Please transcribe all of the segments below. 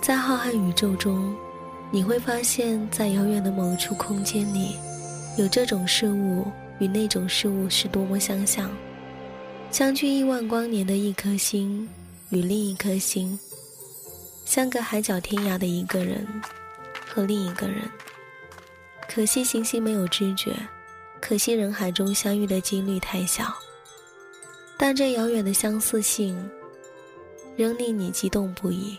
在浩瀚宇宙中，你会发现在遥远的某处空间里，有这种事物与那种事物是多么相像。相距亿万光年的一颗星，与另一颗星，相隔海角天涯的一个人和另一个人。可惜行星没有知觉，可惜人海中相遇的几率太小。但这遥远的相似性，仍令你激动不已，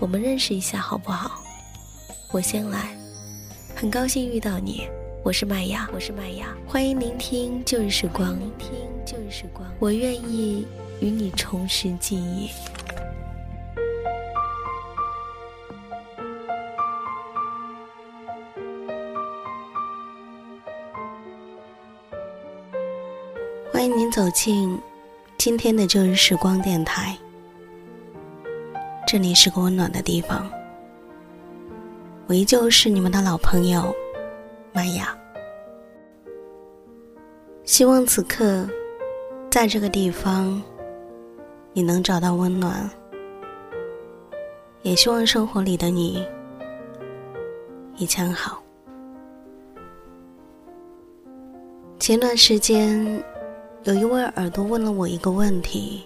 我们认识一下好不好？我先来，很高兴遇到你。我是麦芽，我是麦芽，欢迎聆听旧日时光，聆听旧日时光，我愿意与你重拾记忆。欢迎您走进今天的旧日时光电台，这里是个温暖的地方，我依旧是你们的老朋友。玛雅，希望此刻，在这个地方，你能找到温暖。也希望生活里的你一切好。前段时间，有一位耳朵问了我一个问题，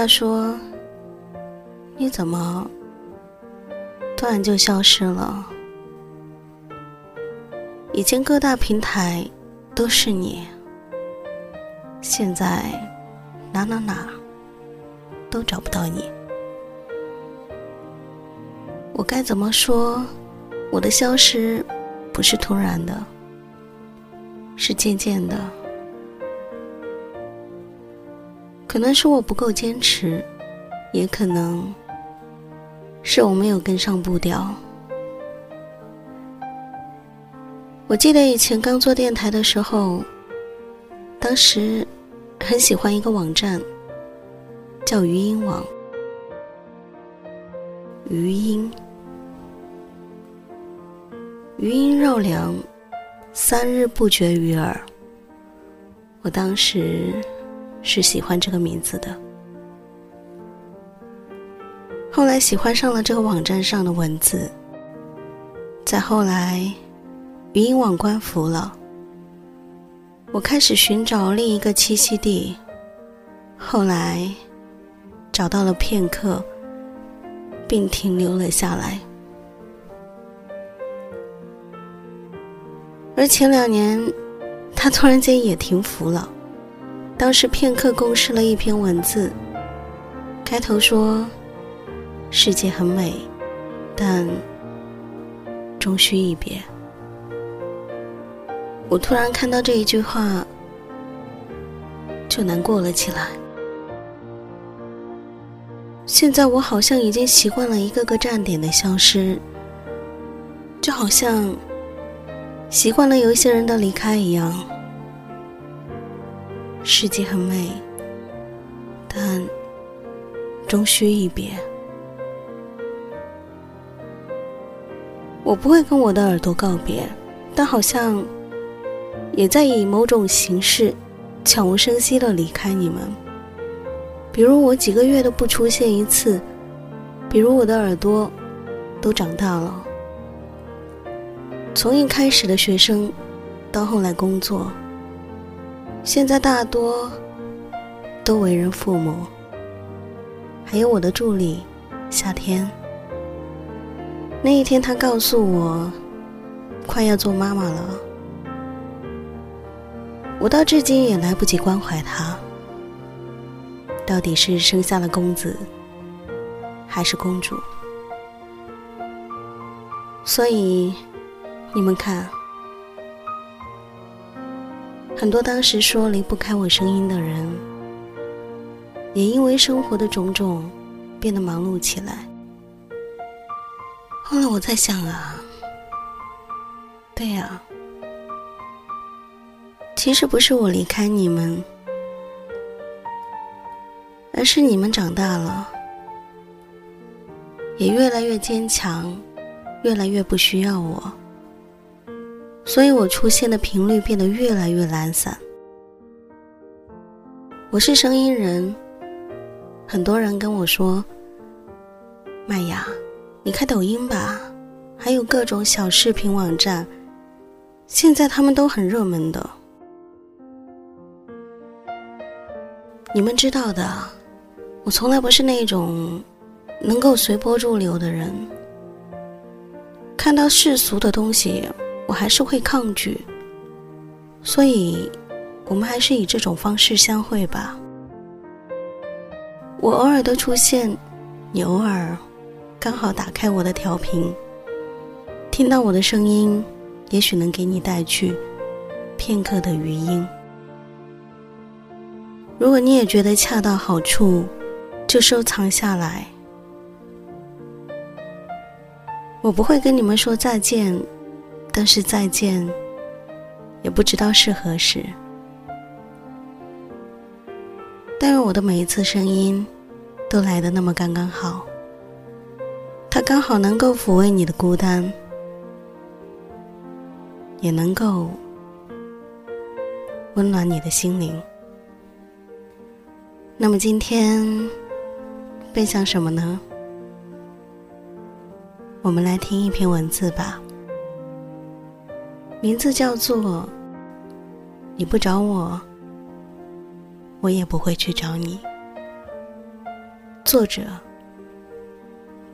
他说：“你怎么突然就消失了？”以前各大平台都是你，现在哪哪哪都找不到你。我该怎么说？我的消失不是突然的，是渐渐的。可能是我不够坚持，也可能是我没有跟上步调。我记得以前刚做电台的时候，当时很喜欢一个网站，叫余音网。余音，余音绕梁，三日不绝于耳。我当时是喜欢这个名字的，后来喜欢上了这个网站上的文字，再后来。语音网关服了，我开始寻找另一个栖息地。后来找到了片刻，并停留了下来。而前两年，他突然间也停服了。当时片刻公示了一篇文字，开头说：“世界很美，但终须一别。”我突然看到这一句话，就难过了起来。现在我好像已经习惯了一个个站点的消失，就好像习惯了有一些人的离开一样。世界很美，但终须一别。我不会跟我的耳朵告别，但好像。也在以某种形式，悄无声息的离开你们。比如我几个月都不出现一次，比如我的耳朵都长大了。从一开始的学生，到后来工作，现在大多都为人父母。还有我的助理夏天，那一天他告诉我，快要做妈妈了。我到至今也来不及关怀他，到底是生下了公子，还是公主？所以，你们看，很多当时说离不开我声音的人，也因为生活的种种变得忙碌起来。后来我在想啊，对呀，其实不是我离开你们，而是你们长大了，也越来越坚强，越来越不需要我，所以我出现的频率变得越来越懒散。我是声音人，很多人跟我说，麦芽。你开抖音吧，还有各种小视频网站，现在他们都很热门的。你们知道的，我从来不是那种能够随波逐流的人。看到世俗的东西，我还是会抗拒。所以，我们还是以这种方式相会吧。我偶尔的出现，你偶尔。刚好打开我的调频，听到我的声音，也许能给你带去片刻的余音。如果你也觉得恰到好处，就收藏下来。我不会跟你们说再见，但是再见，也不知道是何时。但愿我的每一次声音，都来的那么刚刚好。它刚好能够抚慰你的孤单，也能够温暖你的心灵。那么今天分享什么呢？我们来听一篇文字吧，名字叫做“你不找我，我也不会去找你”。作者。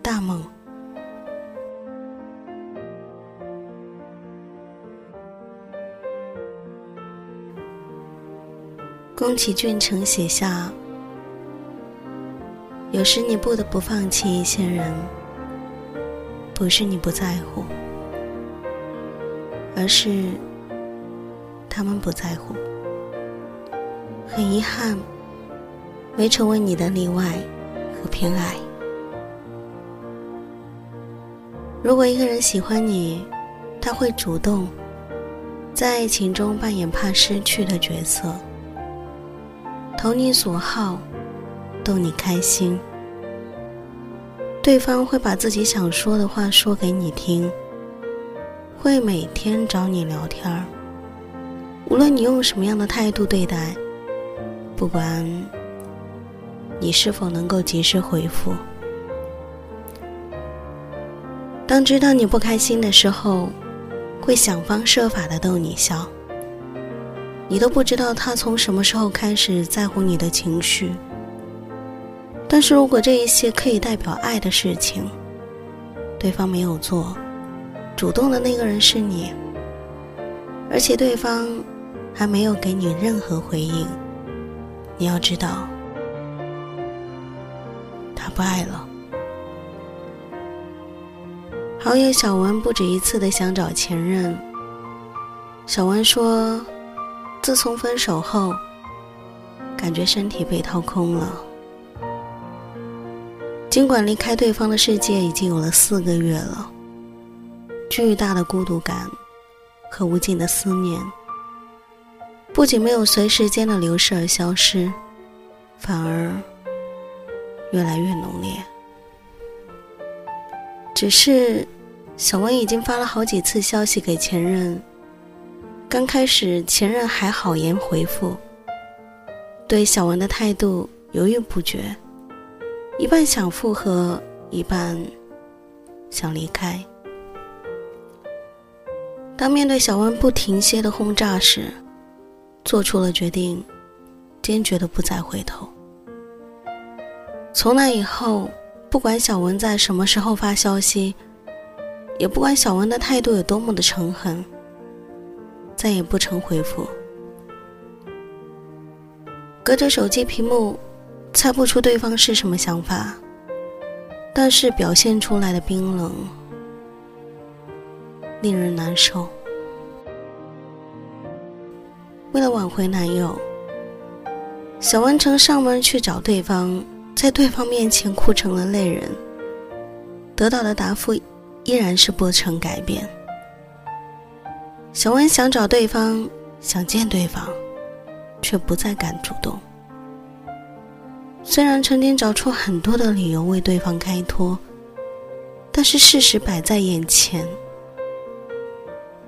大梦。宫崎骏曾写下：“有时你不得不放弃一些人，不是你不在乎，而是他们不在乎。很遗憾，没成为你的例外和偏爱。”如果一个人喜欢你，他会主动在爱情中扮演怕失去的角色，投你所好，逗你开心。对方会把自己想说的话说给你听，会每天找你聊天儿。无论你用什么样的态度对待，不管你是否能够及时回复。当知道你不开心的时候，会想方设法的逗你笑。你都不知道他从什么时候开始在乎你的情绪。但是如果这一些可以代表爱的事情，对方没有做，主动的那个人是你，而且对方还没有给你任何回应，你要知道，他不爱了。好友小文不止一次的想找前任。小文说，自从分手后，感觉身体被掏空了。尽管离开对方的世界已经有了四个月了，巨大的孤独感和无尽的思念，不仅没有随时间的流逝而消失，反而越来越浓烈。只是。小文已经发了好几次消息给前任，刚开始前任还好言回复，对小文的态度犹豫不决，一半想复合，一半想离开。当面对小文不停歇的轰炸时，做出了决定，坚决的不再回头。从那以后，不管小文在什么时候发消息。也不管小文的态度有多么的诚恳，再也不曾回复。隔着手机屏幕，猜不出对方是什么想法，但是表现出来的冰冷，令人难受。为了挽回男友，小文曾上门去找对方，在对方面前哭成了泪人，得到的答复依然是不曾改变。小文想找对方，想见对方，却不再敢主动。虽然曾经找出很多的理由为对方开脱，但是事实摆在眼前，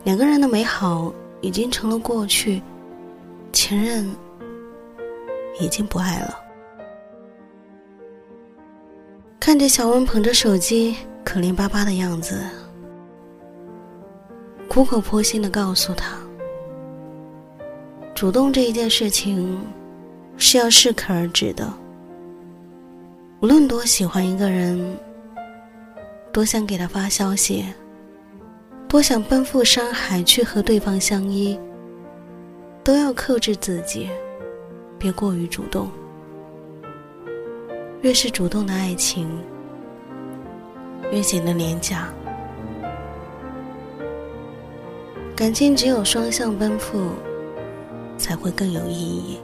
两个人的美好已经成了过去，前任。已经不爱了。看着小温捧着手机，可怜巴巴的样子，苦口婆心的告诉他：主动这一件事情是要适可而止的。无论多喜欢一个人，多想给他发消息，多想奔赴山海去和对方相依，都要克制自己。别过于主动，越是主动的爱情，越显得廉价。感情只有双向奔赴，才会更有意义。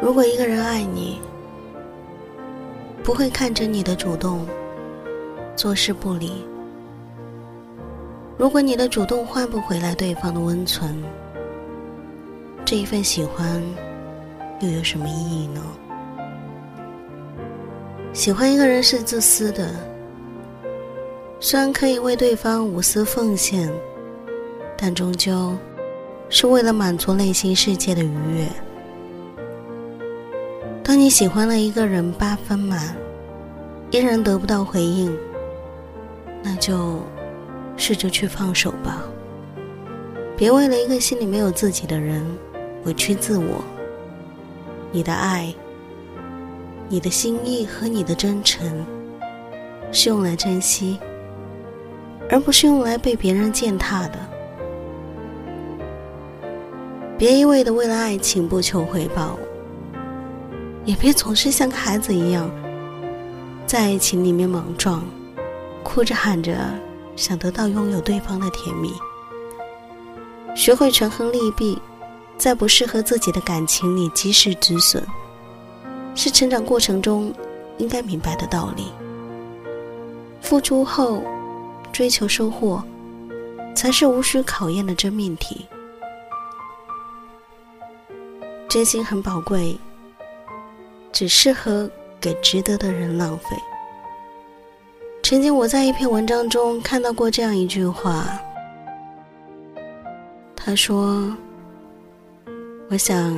如果一个人爱你，不会看着你的主动，坐视不理；如果你的主动换不回来对方的温存，这一份喜欢，又有什么意义呢？喜欢一个人是自私的，虽然可以为对方无私奉献，但终究是为了满足内心世界的愉悦。当你喜欢了一个人八分满，依然得不到回应，那就试着去放手吧，别为了一个心里没有自己的人。委屈自我，你的爱、你的心意和你的真诚，是用来珍惜，而不是用来被别人践踏的。别一味的为了爱情不求回报，也别总是像个孩子一样，在爱情里面莽撞，哭着喊着想得到拥有对方的甜蜜。学会权衡利弊。在不适合自己的感情里及时止损，是成长过程中应该明白的道理。付出后追求收获，才是无需考验的真命题。真心很宝贵，只适合给值得的人浪费。曾经我在一篇文章中看到过这样一句话，他说。我想，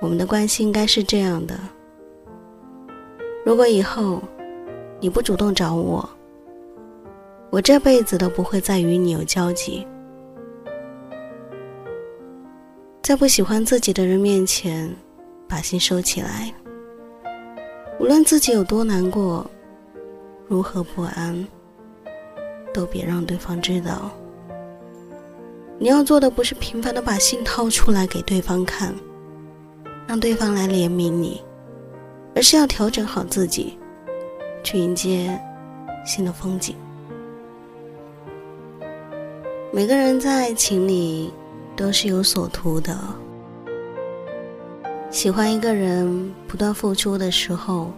我们的关系应该是这样的：如果以后你不主动找我，我这辈子都不会再与你有交集。在不喜欢自己的人面前，把心收起来。无论自己有多难过，如何不安，都别让对方知道。你要做的不是频繁的把心掏出来给对方看，让对方来怜悯你，而是要调整好自己，去迎接新的风景。每个人在爱情里都是有所图的，喜欢一个人不断付出的时候，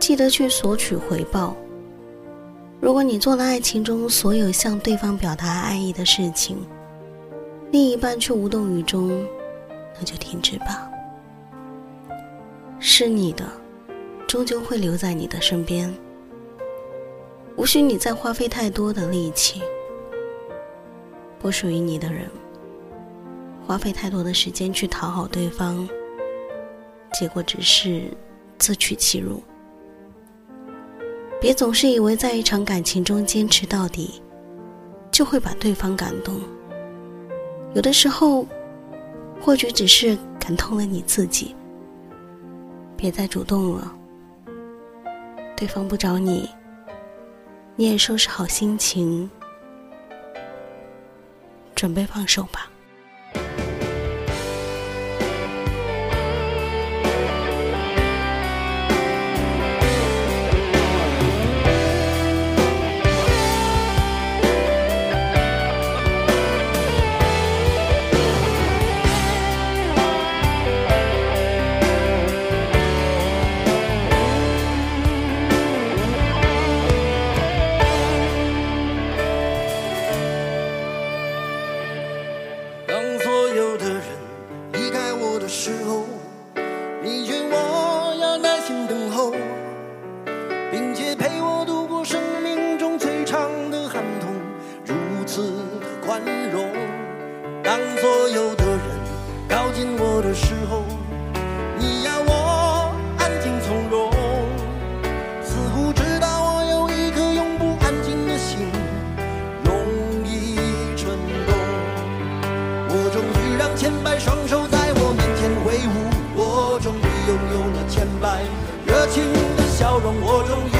记得去索取回报。如果你做了爱情中所有向对方表达爱意的事情，另一半却无动于衷，那就停止吧。是你的，终究会留在你的身边，无需你再花费太多的力气；不属于你的人，花费太多的时间去讨好对方，结果只是自取其辱。别总是以为在一场感情中坚持到底，就会把对方感动。有的时候，或许只是感动了你自己。别再主动了，对方不找你，你也收拾好心情，准备放手吧。有的人离开我的时候我终于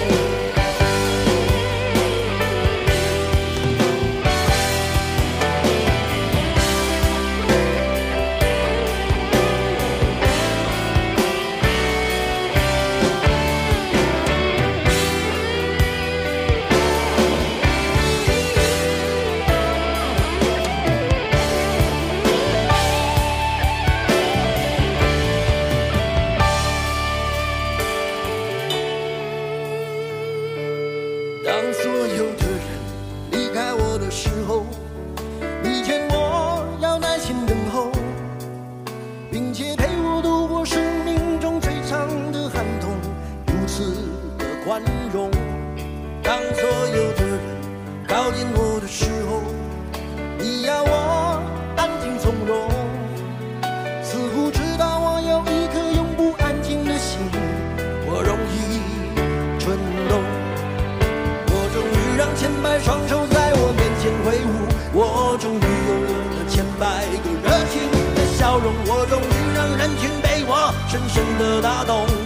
深深的打动。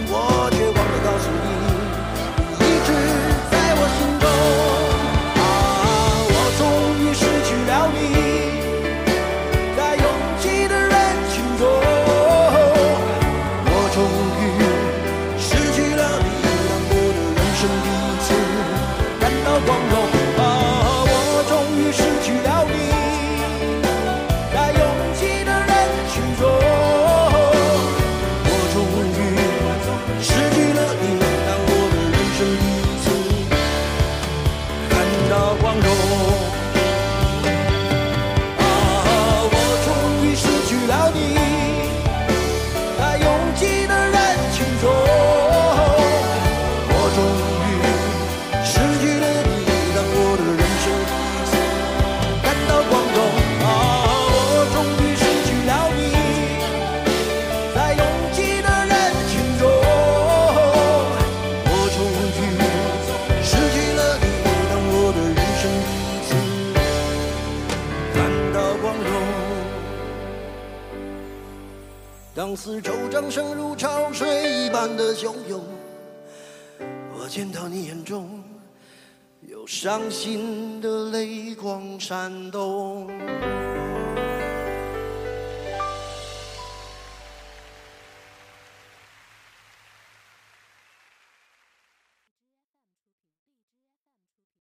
的汹涌我见到你眼中有伤心的泪光闪动。